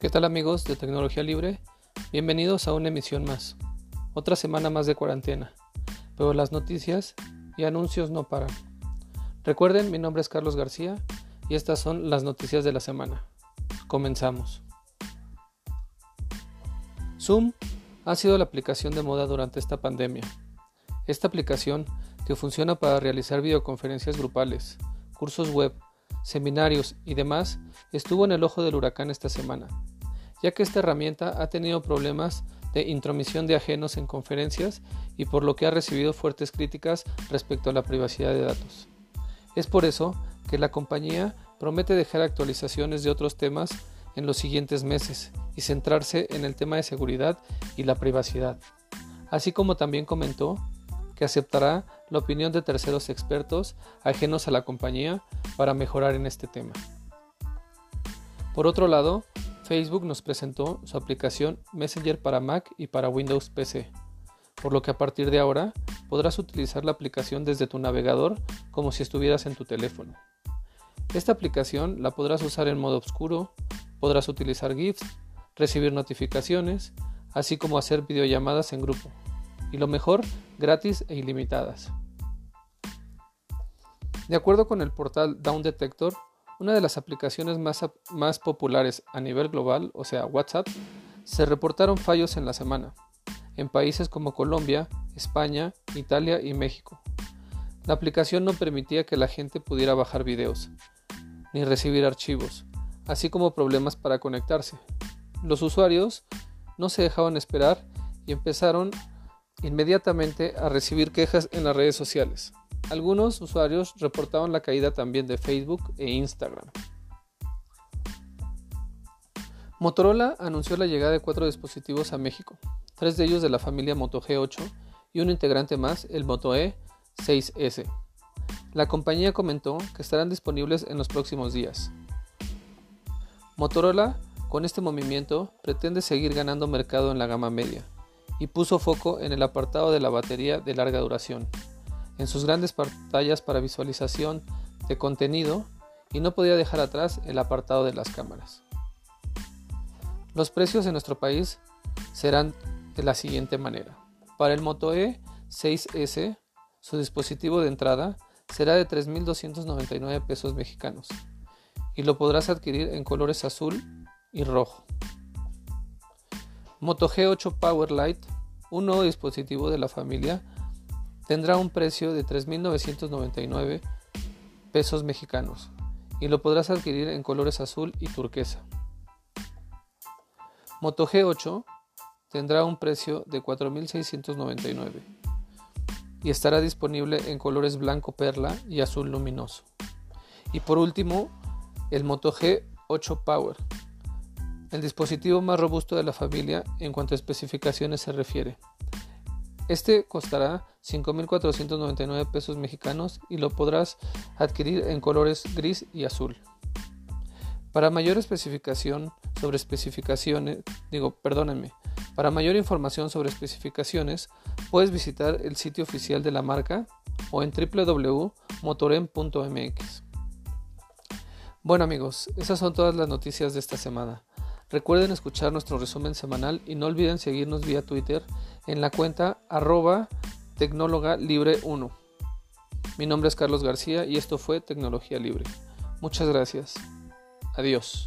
¿Qué tal amigos de Tecnología Libre? Bienvenidos a una emisión más. Otra semana más de cuarentena, pero las noticias y anuncios no paran. Recuerden, mi nombre es Carlos García y estas son las noticias de la semana. Comenzamos. Zoom ha sido la aplicación de moda durante esta pandemia. Esta aplicación que funciona para realizar videoconferencias grupales, cursos web, seminarios y demás, estuvo en el ojo del huracán esta semana, ya que esta herramienta ha tenido problemas de intromisión de ajenos en conferencias y por lo que ha recibido fuertes críticas respecto a la privacidad de datos. Es por eso que la compañía promete dejar actualizaciones de otros temas en los siguientes meses y centrarse en el tema de seguridad y la privacidad, así como también comentó que aceptará la opinión de terceros expertos ajenos a la compañía para mejorar en este tema. Por otro lado, Facebook nos presentó su aplicación Messenger para Mac y para Windows PC, por lo que a partir de ahora podrás utilizar la aplicación desde tu navegador como si estuvieras en tu teléfono. Esta aplicación la podrás usar en modo oscuro, podrás utilizar GIFs, recibir notificaciones, así como hacer videollamadas en grupo y lo mejor, gratis e ilimitadas. De acuerdo con el portal Down Detector, una de las aplicaciones más, populares a nivel global, o sea WhatsApp, se reportaron fallos en la semana, en países como Colombia, España, Italia y México. La aplicación no permitía que la gente pudiera bajar videos, ni recibir archivos, así como problemas para conectarse. Los usuarios no se dejaban esperar y empezaron inmediatamente a recibir quejas en las redes sociales. Algunos usuarios reportaban la caída también de Facebook e Instagram. Motorola anunció la llegada de cuatro dispositivos a México, tres de ellos de la familia Moto G8 y un integrante más, el Moto E6S. La compañía comentó que estarán disponibles en los próximos días. Motorola, con este movimiento, pretende seguir ganando mercado en la gama media, y puso foco en el apartado de la batería de larga duración, en sus grandes pantallas para visualización de contenido y no podía dejar atrás el apartado de las cámaras. Los precios en nuestro país serán de la siguiente manera. Para el Moto E 6S, su dispositivo de entrada será de 3.299 pesos mexicanos y lo podrás adquirir en colores azul y rojo. Moto G8 Power Lite, un nuevo dispositivo de la familia, tendrá un precio de 3.999 pesos mexicanos y lo podrás adquirir en colores azul y turquesa. Moto G8 tendrá un precio de 4.699 y estará disponible en colores blanco perla y azul luminoso. Y por último, el Moto G8 Power el dispositivo más robusto de la familia en cuanto a especificaciones se refiere. Este costará 5.499 pesos mexicanos y lo podrás adquirir en colores gris y azul. Para mayor especificación sobre especificaciones, digo, perdónenme, para mayor información sobre especificaciones, puedes visitar el sitio oficial de la marca o en www.motorem.mx. Bueno amigos, esas son todas las noticias de esta semana. Recuerden escuchar nuestro resumen semanal y no olviden seguirnos vía Twitter en la cuenta arroba tecnóloga libre 1. Mi nombre es Carlos García y esto fue Tecnología Libre. Muchas gracias. Adiós.